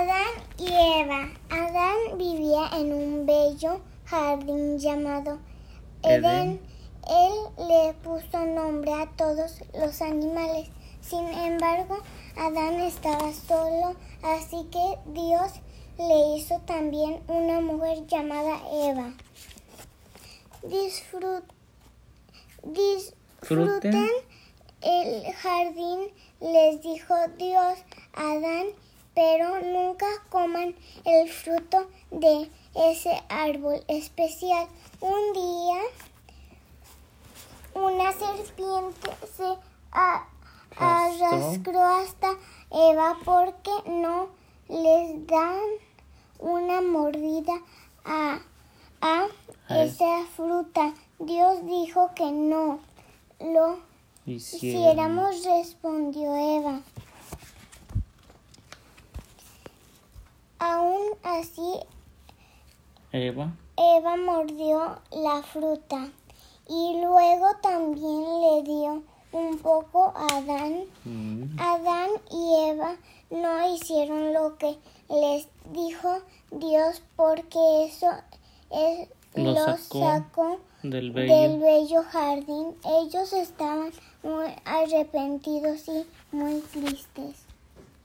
Adán y Eva. Adán vivía en un bello jardín llamado Edén. Él le puso nombre a todos los animales. Sin embargo, Adán estaba solo, así que Dios le hizo también una mujer llamada Eva. Disfrut- disfruten Fruten. el jardín, les dijo Dios a Adán, pero nunca coman el fruto de ese árbol especial. Un día, una serpiente se Arrastró. hasta Eva porque no les dan una mordida a, a esa fruta. Dios dijo que no lo hiciéramos, respondió Eva. Así, Eva. Eva mordió la fruta y luego también le dio un poco a Adán. Mm. Adán y Eva no hicieron lo que les dijo Dios porque eso es, Lo lo sacó sacó Del del bello. bello jardín. Ellos estaban muy arrepentidos y muy tristes.